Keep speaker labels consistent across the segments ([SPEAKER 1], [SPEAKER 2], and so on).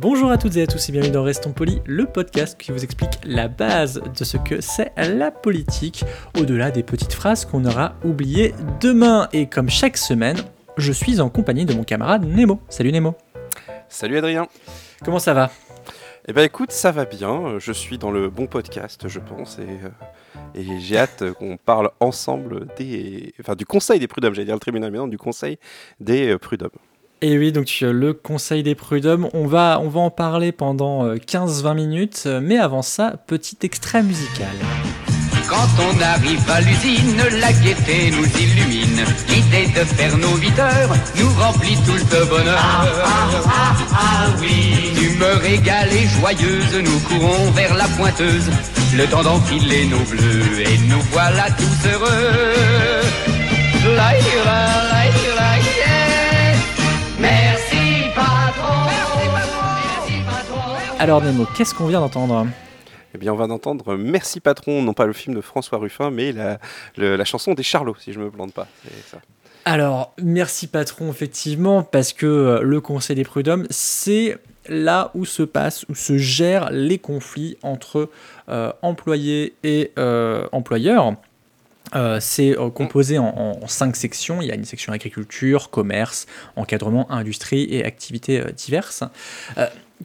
[SPEAKER 1] Bonjour à toutes et à tous et bienvenue dans Restons Polis, le podcast qui vous explique la base de ce que c'est la politique, au-delà des petites phrases qu'on aura oubliées demain. Et comme chaque semaine, je suis en compagnie de mon camarade Nemo. Salut Nemo.
[SPEAKER 2] Salut Adrien.
[SPEAKER 1] Comment ça va?
[SPEAKER 2] Eh ben écoute, ça va bien. Je suis dans le bon podcast, je pense, et, euh, et j'ai hâte qu'on parle ensemble des, enfin du Conseil des prud'hommes. J'allais dire le tribunal, mais non, du Conseil des euh, prud'hommes.
[SPEAKER 1] Et oui, donc euh, le Conseil des prud'hommes, on va, on va en parler pendant euh, 15-20 minutes, euh, mais avant ça, petit extrait musical.
[SPEAKER 3] Quand on arrive à l'usine, la gaieté nous illumine. L'idée de faire nos 8 heures nous remplit tout de bonheur. Ah, ah, ah, oui. D'humeur égale et joyeuse, nous courons vers la pointeuse. Le temps d'enfiler nos bleus et nous voilà tous heureux. Laïra, laïra,
[SPEAKER 1] Alors Nemo, qu'est-ce qu'on vient d'entendre
[SPEAKER 2] Eh bien, on va d'entendre Merci patron, non pas le film de François Ruffin, mais la, le- la chanson des Charlots, si je me plante pas. Ça.
[SPEAKER 1] Alors, merci patron, effectivement, parce que euh, le Conseil des prud'hommes, c'est là où se passent, où se gèrent les conflits entre euh, employés et euh, employeurs. Euh, c'est euh, composé en, en cinq sections. Il y a une section agriculture, commerce, encadrement, industrie et activités euh, diverses.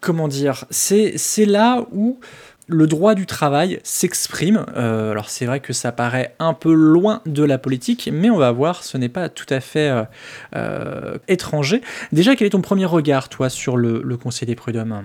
[SPEAKER 1] Comment dire C'est c'est là où le droit du travail s'exprime. Euh, alors c'est vrai que ça paraît un peu loin de la politique, mais on va voir, ce n'est pas tout à fait euh, euh, étranger. Déjà, quel est ton premier regard, toi, sur le Conseil des prud'hommes?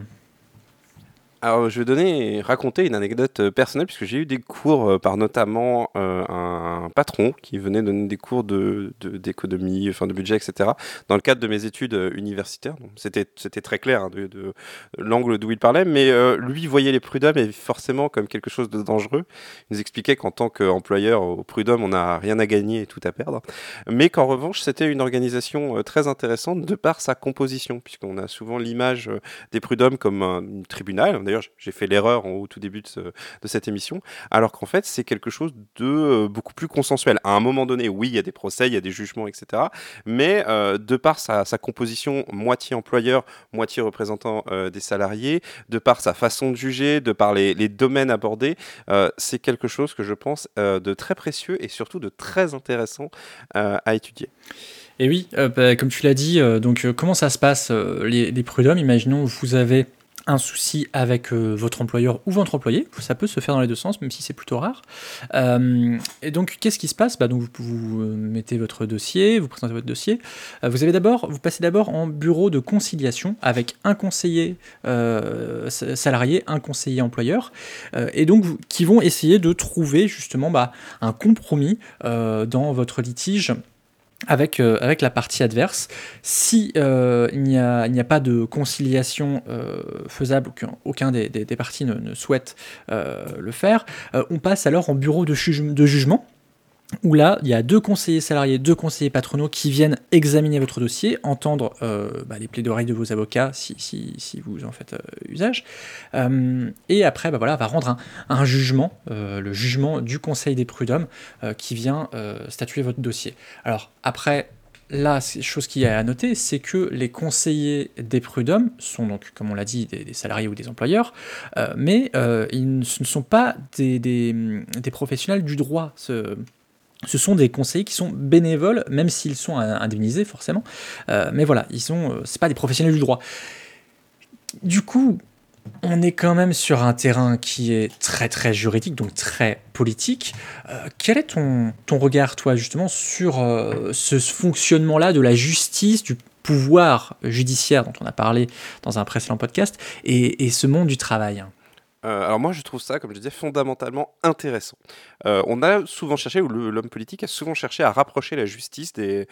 [SPEAKER 2] Je vais raconter une anecdote euh, personnelle, puisque j'ai eu des cours euh, par notamment euh, un patron qui venait donner des cours de, de- d'économie, enfin de budget, etc., dans le cadre de mes études universitaires. C'était, très clair hein, de, de l'angle d'où il parlait, mais lui voyait les prud'hommes et forcément comme quelque chose de dangereux. Il nous expliquait qu'en tant qu'employeur au prud'homme, on n'a rien à gagner et tout à perdre, mais qu'en revanche, c'était une organisation très intéressante de par sa composition, puisqu'on a souvent l'image des prud'hommes comme un tribunal. D'ailleurs, j'ai fait l'erreur au tout début de, ce- de cette émission, alors qu'en fait, c'est quelque chose de euh, beaucoup plus consensuel. À un moment donné, oui, il y a des procès, il y a des jugements, etc. Mais euh, de par sa, composition moitié employeur, moitié représentant euh, des salariés, de par sa façon de juger, de par les, domaines abordés, c'est quelque chose que je pense de très précieux et surtout de très intéressant à étudier.
[SPEAKER 1] Et oui, bah, comme tu l'as dit, donc comment ça se passe les, les prud'hommes? Imaginons vous avez un souci avec euh, votre employeur ou votre employé, ça peut se faire dans les deux sens, même si c'est plutôt rare. Euh, et donc, qu'est-ce qui se passe? Bah, donc, vous, euh, mettez votre dossier, vous présentez votre dossier. Vous avez vous passez d'abord en bureau de conciliation avec un conseiller sa- salarié, un conseiller employeur, et donc qui vont essayer de trouver justement bah, un compromis dans votre litige avec, euh, avec la partie adverse. Si euh, il n'y a, a pas de conciliation euh, faisable, aucun, des, des- des parties ne, souhaite le faire, on passe alors en bureau de jugement où là, il y a deux conseillers salariés, deux conseillers patronaux qui viennent examiner votre dossier, entendre euh, bah, les de vos avocats si, vous en faites euh, usage, Euh, et après, bah, voilà, va rendre un, jugement, euh, le jugement du Conseil des prud'hommes, qui vient statuer votre dossier. Alors après, là, chose qui est à noter, c'est que les conseillers des prud'hommes sont donc, comme on l'a dit, des, salariés ou des employeurs, mais ils ne, sont pas des, professionnels du droit. Ce sont des conseillers qui sont bénévoles, même s'ils sont indemnisés forcément. Euh, mais voilà, ils sont, euh, c'est pas des professionnels du droit. Du coup, on est quand même sur un terrain qui est très très juridique, donc très politique. Euh, quel est ton, ton regard, toi, justement, sur ce fonctionnement-là de la justice, du pouvoir judiciaire dont on a parlé dans un précédent podcast, et, et ce monde du travail?
[SPEAKER 2] Euh, alors moi, je trouve ça, comme je disais, fondamentalement intéressant. Euh, on a souvent cherché, ou l'homme politique a souvent cherché à rapprocher la justice des,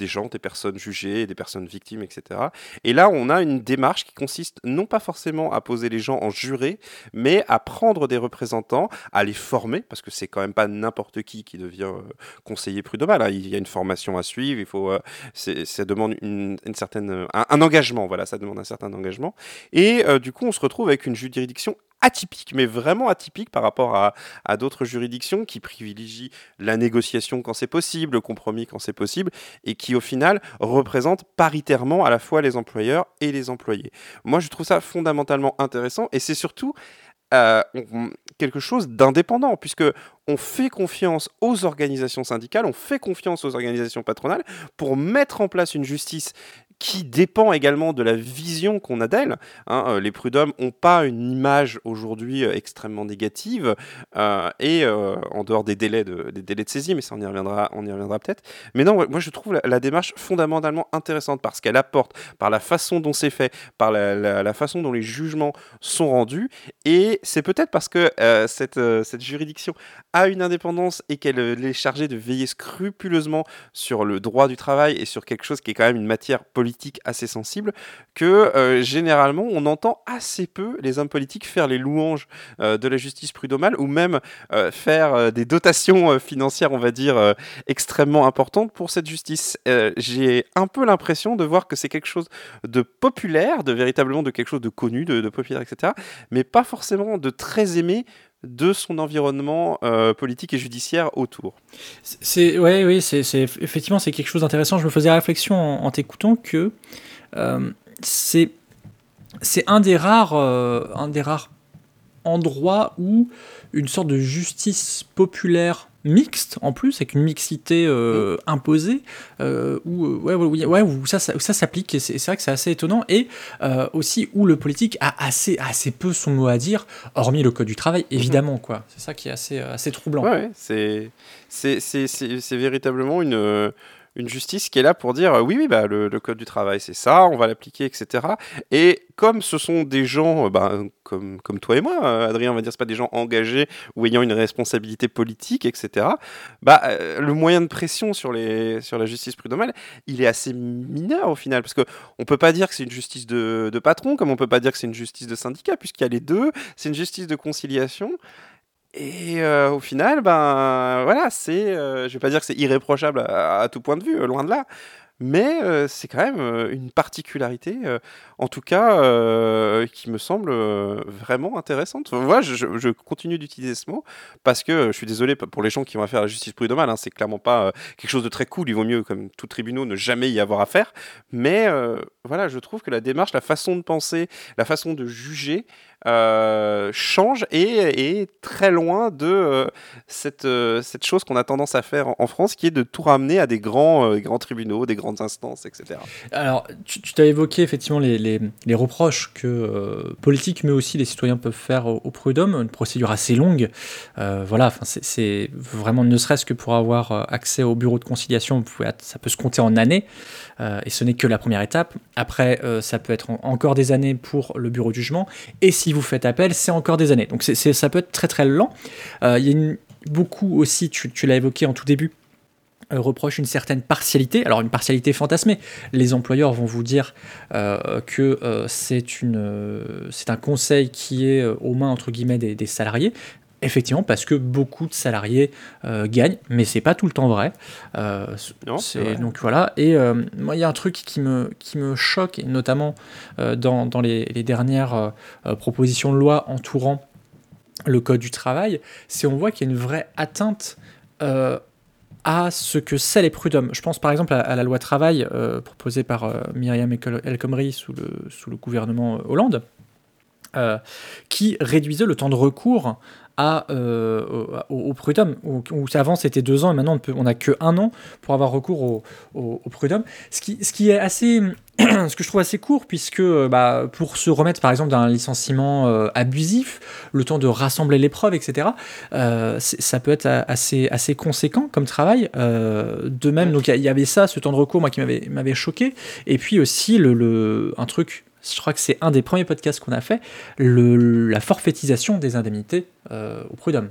[SPEAKER 2] gens, des personnes jugées, des personnes victimes, etc. Et là, on a une démarche qui consiste non pas forcément à poser les gens en juré, mais à prendre des représentants, à les former, parce que c'est quand même pas n'importe qui qui devient euh, conseiller prud'homal. hein. Il y a une formation à suivre, il faut, ça demande une, certaine, un, engagement, voilà, ça demande un certain engagement. Et du coup, on se retrouve avec une juridiction atypique, mais vraiment atypique par rapport à, d'autres juridictions qui privilégient la négociation quand c'est possible, le compromis quand c'est possible, et qui au final représentent paritairement à la fois les employeurs et les employés. Moi, je trouve ça fondamentalement intéressant, et c'est surtout euh, quelque chose d'indépendant, puisque on fait confiance aux organisations syndicales, on fait confiance aux organisations patronales pour mettre en place une justice qui dépend également de la vision qu'on a d'elle. hein. Euh, les prud'hommes n'ont pas une image aujourd'hui euh, extrêmement négative, euh, et en dehors des délais, de, des délais de saisie, mais ça on y reviendra, reviendra peut-être. Mais non, moi je trouve la, démarche fondamentalement intéressante parce qu'elle apporte, par la façon dont c'est fait, par la, façon dont les jugements sont rendus, et c'est peut-être parce que cette, cette juridiction a une indépendance et qu'elle est chargée de veiller scrupuleusement sur le droit du travail et sur quelque chose qui est quand même une matière politique assez sensible, que euh, généralement on entend assez peu les hommes politiques faire les louanges euh, de la justice prud'homale ou même euh, faire des dotations financières, on va dire, extrêmement importantes pour cette justice. J'ai un peu l'impression de voir que c'est quelque chose de populaire, de véritablement de quelque chose de connu, de, de populaire, etc., mais pas forcément de très aimé de son environnement euh, politique et judiciaire autour.
[SPEAKER 1] C'est ouais, oui, c'est effectivement c'est quelque chose d'intéressant. Je me faisais la réflexion en, en t'écoutant que euh, c'est c'est un des rares euh, un des rares endroits où une sorte de justice populaire mixte en plus avec une mixité euh, imposée euh, où euh, ouais, ouais, ouais, où ça, ça, ça s'applique et c'est vrai que c'est assez étonnant et euh, aussi où le politique a assez assez peu son mot à dire hormis le code du travail évidemment quoi. C'est ça qui est assez assez troublant.
[SPEAKER 2] Ouais, c'est c'est c'est- c'est- c'est véritablement une, une justice qui est là pour dire euh, oui, oui, bah, le, code du travail, c'est ça, on va l'appliquer, etc. Et comme ce sont des gens euh, bah, comme, comme toi et moi, euh, Adrien, on va dire, c'est pas des gens engagés ou ayant une responsabilité politique, etc., bah, le moyen de pression sur, les, sur la justice prud'homale, il est assez mineur au final, parce qu'on peut pas dire que c'est une justice de, de patron, comme on peut pas dire que c'est une justice de syndicat, puisqu'il y a les deux, c'est une justice de conciliation. Et euh, au final, ben voilà, c'est, euh, je vais pas dire que c'est irréprochable à, tout point de vue, euh, loin de là, mais c'est quand même une particularité, en tout cas, qui me semble vraiment intéressante. Je, continue d'utiliser ce mot parce que je suis désolé pour les gens qui vont faire la justice prud'homale, hein, c'est clairement pas quelque chose de très cool. Il vaut mieux, comme tout tribunal, ne jamais y avoir affaire. Mais voilà, je trouve que la démarche, la façon de penser, la façon de juger euh, change et est très loin de euh, cette, euh, cette chose qu'on a tendance à faire en, France, qui est de tout ramener à des grands, grands tribunaux, des grandes instances, etc.
[SPEAKER 1] Alors, tu, tu t'as évoqué effectivement les, les- reproches que politiques, mais aussi les citoyens peuvent faire au, prud'homme, une procédure assez longue. Voilà, c'est- vraiment ne serait-ce que pour avoir accès au bureau de conciliation, ça peut se compter en années, et ce n'est que la première étape. Après, ça peut être en- encore des années pour le bureau de jugement, et si vous faites appel, c'est encore des années. Donc, ça peut être très très lent. Euh, Il y a une- beaucoup aussi, tu, l'as évoqué en tout début, euh, reproche une certaine partialité, alors une partialité fantasmée. Les employeurs vont vous dire euh, que c'est c'est un conseil qui est aux mains entre guillemets des salariés. Effectivement, parce que beaucoup de salariés euh, gagnent, mais c'est pas tout le temps vrai. Euh,
[SPEAKER 2] Non, c'est
[SPEAKER 1] c'est
[SPEAKER 2] vrai.
[SPEAKER 1] donc voilà. Et euh, moi, il y a un truc qui me qui me choque, et notamment dans, dans les, les dernières propositions de loi entourant le code du travail, c'est on voit qu'il y a une vraie atteinte à ce que c'est les prud'hommes. Je pense par exemple à, à la loi travail proposée par Myriam El Khomri sous le, sous le gouvernement Hollande, euh, qui réduisait le temps de recours à, euh, au, au prud'homme, où, où avant c'était deux ans et maintenant on n'a que un an pour avoir recours au, au, au prud'homme. Ce qui, ce qui est assez, ce que je trouve assez court, puisque euh, bah, pour se remettre par exemple d'un licenciement euh, abusif, le temps de rassembler les preuves, etc., euh, ça peut être assez, assez conséquent comme travail. Euh, de même, donc il y avait ça, ce temps de recours, moi qui m'avait m'avait choqué, et puis aussi le, le- un truc je crois que c'est un des premiers podcasts qu'on a fait, la forfaitisation des indemnités euh, au prud'homme.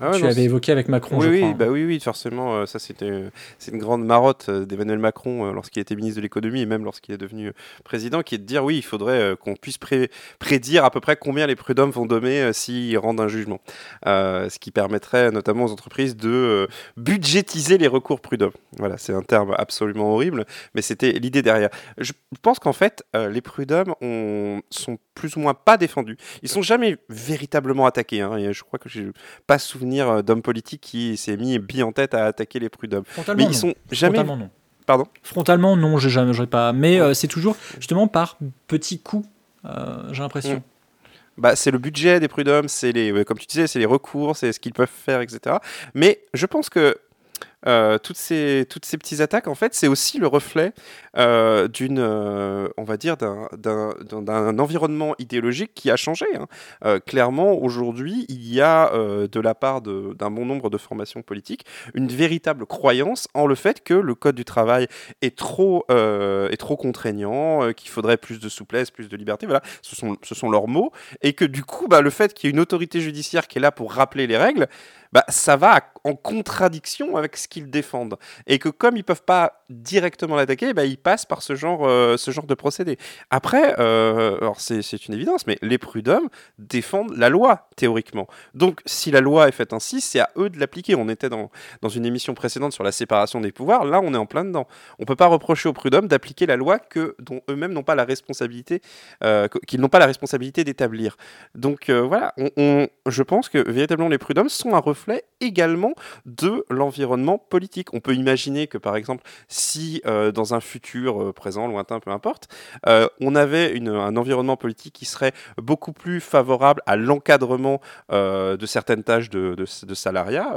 [SPEAKER 2] Ah
[SPEAKER 1] tu
[SPEAKER 2] non,
[SPEAKER 1] avais évoqué avec Macron,
[SPEAKER 2] Oui,
[SPEAKER 1] je
[SPEAKER 2] oui,
[SPEAKER 1] crois. hein.
[SPEAKER 2] bah oui, oui, forcément, euh, ça c'était euh, c'est une grande marotte euh, d'Emmanuel Macron lorsqu'il était ministre de l'économie et même lorsqu'il est devenu président, qui est de dire oui, il faudrait qu'on puisse pré- prédire à peu près combien les prud'hommes vont dommer euh, s'ils rendent un jugement, ce qui permettrait notamment aux entreprises de budgétiser les recours prud'hommes. Voilà, c'est un terme absolument horrible, mais c'était l'idée derrière. Je pense qu'en fait, les prud'hommes ont- sont plus ou moins pas défendus. Ils sont jamais véritablement attaqués. hein, et je crois que j'ai pas souvenir euh, d'homme politique qui s'est mis bille en tête à attaquer les prud'hommes.
[SPEAKER 1] Frontalement,
[SPEAKER 2] Mais
[SPEAKER 1] non.
[SPEAKER 2] ils sont jamais.
[SPEAKER 1] Frontalement, non.
[SPEAKER 2] Pardon
[SPEAKER 1] Frontalement, non, j'ai jamais, pas. Mais euh, c'est toujours justement par petits coups, euh, j'ai l'impression.
[SPEAKER 2] Mm. Bah, c'est le budget des prud'hommes, c'est les, comme tu disais, c'est les recours, c'est ce qu'ils peuvent faire, etc. Mais je pense que euh, toutes ces toutes ces petites attaques, en fait, c'est aussi le reflet euh, d'une, euh, on va dire, d'un environnement idéologique qui a changé. hein. Clairement, aujourd'hui, il y a de la part d'un bon nombre de formations politiques une véritable croyance en le fait que le code du travail est trop est trop contraignant, qu'il faudrait plus de souplesse, plus de liberté. Voilà, ce sont ce sont leurs mots et que du coup, bah, le fait qu'il y ait une autorité judiciaire qui est là pour rappeler les règles, bah, ça va en contradiction avec ce qu'ils défendent. Et que comme ils peuvent pas directement l'attaquer, bah, ils passent par ce genre, euh, ce genre de procédé. Après, euh, alors c'est une évidence, mais les prud'hommes défendent la loi, théoriquement. Donc, si la loi est faite ainsi, c'est à eux de l'appliquer. On était dans, dans une émission précédente sur la séparation des pouvoirs, là, on est en plein dedans. On peut pas reprocher aux prud'hommes d'appliquer la loi que, dont eux-mêmes n'ont pas la responsabilité, euh, qu- qu'ils n'ont pas la responsabilité d'établir. Donc voilà, on- je pense que véritablement les prud'hommes sont un reflet également de l'environnement politique. On peut imaginer que par exemple, si euh, dans un futur euh, présent, lointain, peu importe, euh, on avait un environnement politique qui serait beaucoup plus favorable à l'encadrement de certaines tâches de, salariat,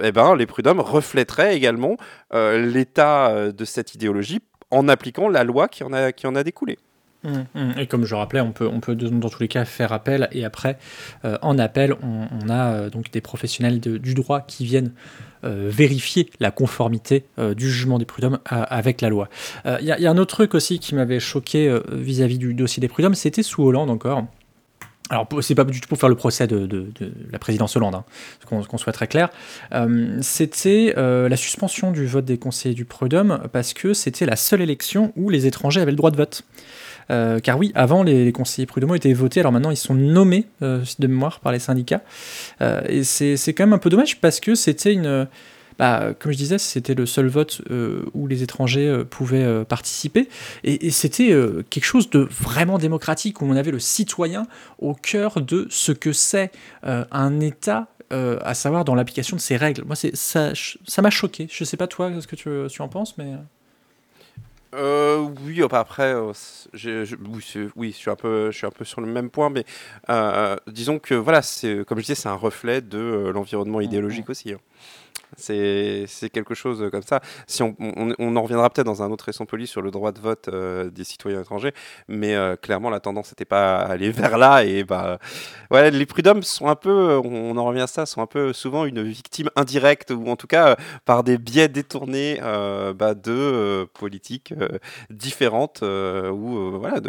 [SPEAKER 2] eh ben, les prud'hommes reflèteraient également l'état de cette idéologie en appliquant la loi qui en a, qui en a découlé.
[SPEAKER 1] Mm, mm. Et comme je rappelais, on peut, on peut dans tous les cas faire appel et après, euh, en appel, on, a euh, donc des professionnels du droit qui viennent euh, vérifier la conformité du jugement des prud'hommes avec la loi. Il y, a- un autre truc aussi qui m'avait choqué vis-à-vis du dossier des prud'hommes, c'était sous Hollande encore. Alors, c'est pas du tout pour faire le procès de, la présidence Hollande, hein, qu'on qu'on soit très clair. C'était la suspension du vote des conseillers du prud'homme parce que c'était la seule élection où les étrangers avaient le droit de vote. Euh, car oui, avant, les, les conseillers prud'homaux étaient votés, alors maintenant ils sont nommés euh, de mémoire par les syndicats. Euh, et c'est quand même un peu dommage parce que c'était une. Bah, comme je disais, c'était le seul vote où les étrangers pouvaient participer. Et, c'était quelque chose de vraiment démocratique, où on avait le citoyen au cœur de ce que c'est un État, à savoir dans l'application de ses règles. Moi, ça m'a choqué. Je sais pas toi ce que tu, tu en penses, mais...
[SPEAKER 2] Euh, oui, enfin, après, euh, j'ai- je, oui, je suis un peu, je suis un peu sur le même point, mais euh, disons que voilà, c'est comme je disais, c'est un reflet de euh, l'environnement idéologique aussi. hein. C'est quelque chose comme ça. Si on, on, en reviendra peut-être dans un autre récent poli sur le droit de vote euh, des citoyens étrangers, mais euh, clairement la tendance n'était pas à aller vers là et bah ouais, les prud'hommes sont un peu, on en revient à ça, sont un peu souvent une victime indirecte ou en tout cas euh, par des biais détournés bah, de politiques différentes ou voilà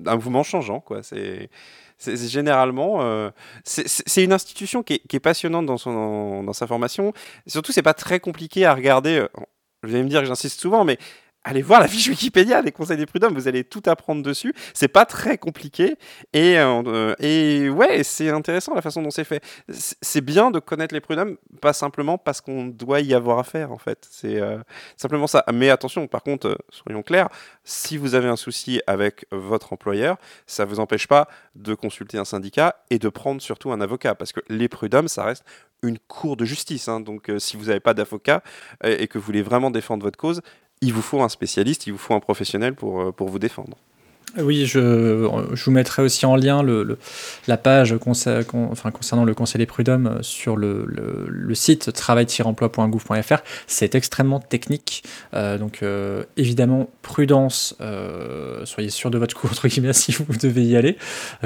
[SPEAKER 2] d'un mouvement changeant quoi. C'est c'est généralement euh, c'est- une institution qui est, qui est passionnante dans son dans sa formation. Surtout c'est pas très compliqué à regarder. euh, Vous allez me dire que j'insiste souvent, mais allez voir la fiche Wikipédia des conseils des prud'hommes, vous allez tout apprendre dessus. C'est pas très compliqué et euh, et ouais, c'est intéressant la façon dont c'est fait. C'est bien de connaître les prud'hommes, pas simplement parce qu'on doit y avoir affaire en fait. C'est euh, simplement ça. Mais attention, par contre, euh, soyons clairs, si vous avez un souci avec votre employeur, ça vous empêche pas de consulter un syndicat et de prendre surtout un avocat parce que les prud'hommes, ça reste une cour de justice. hein. Donc euh, si vous n'avez pas d'avocat euh, et que vous voulez vraiment défendre votre cause, il vous faut un spécialiste, il vous faut un professionnel pour, euh, pour vous défendre.
[SPEAKER 1] Oui, je, vous mettrai aussi en lien la page concernant le Conseil des prud'hommes euh, sur le, site travail-emploi.gouv.fr. C'est extrêmement technique. Euh, donc, euh, évidemment, prudence. soyez sûr de votre coup, entre guillemets, si vous devez y aller,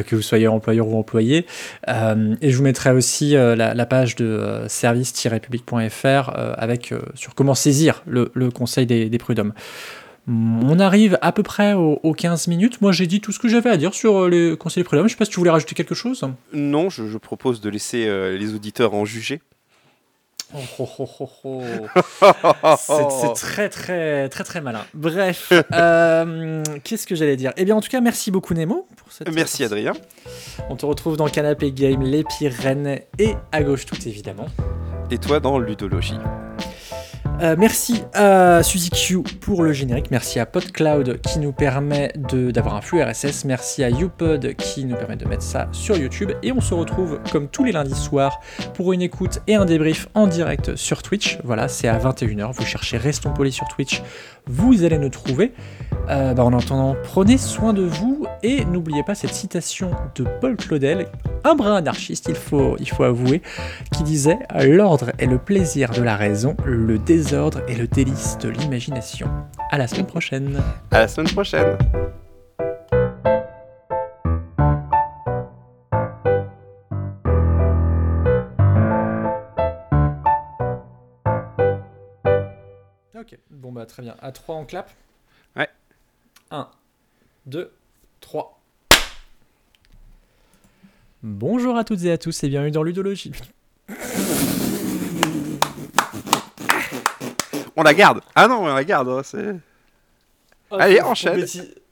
[SPEAKER 1] que vous soyez employeur ou employé. Et je vous mettrai aussi la, page de service-public.fr avec sur comment saisir le, Conseil des prud'hommes. On arrive à peu près aux, aux 15 minutes. Moi, j'ai dit tout ce que j'avais à dire sur euh, les conseils prud'hommes. Je sais pas si tu voulais rajouter quelque chose.
[SPEAKER 2] Non, je, je propose de laisser euh, les auditeurs en juger.
[SPEAKER 1] Oh, oh, oh. C'est très très très très malin. Bref, euh, qu'est-ce que j'allais dire? Eh bien, en tout cas, merci beaucoup Nemo pour cette.
[SPEAKER 2] Merci Adrien.
[SPEAKER 1] On te retrouve dans Canapé Game, les Pyrénées et à gauche tout évidemment.
[SPEAKER 2] Et toi dans Ludologie.
[SPEAKER 1] Euh, merci à Suzy Q pour le générique. Merci à PodCloud qui nous permet d'avoir un flux RSS. Merci à YouPod qui nous permet de mettre ça sur YouTube. Et on se retrouve comme tous les lundis soirs pour une écoute et un débrief en direct sur Twitch. Voilà, c'est à 21h. Vous cherchez Restons Polis sur Twitch, vous allez nous trouver. Euh, bah, en attendant, prenez soin de vous et n'oubliez pas cette citation de Paul Claudel, un brin anarchiste, il faut, il faut avouer, qui disait L'ordre est le plaisir de la raison, le désordre est le délice de l'imagination. À la semaine prochaine.
[SPEAKER 2] À la semaine prochaine.
[SPEAKER 1] Ok, bon bah très bien. À 3 on clap
[SPEAKER 2] Ouais.
[SPEAKER 1] 1, 2, 3. Bonjour à toutes et à tous et bienvenue dans Ludologie.
[SPEAKER 2] On la garde. Ah non, on la garde. hein, c'est... Allez, enchaîne.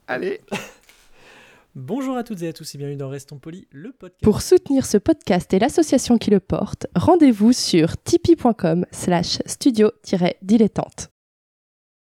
[SPEAKER 2] Allez.
[SPEAKER 1] Bonjour à toutes et à tous et bienvenue dans Restons Polis, le podcast.
[SPEAKER 4] Pour soutenir ce podcast et l'association qui le porte, rendez-vous sur tipeee.com slash studio-dilettante.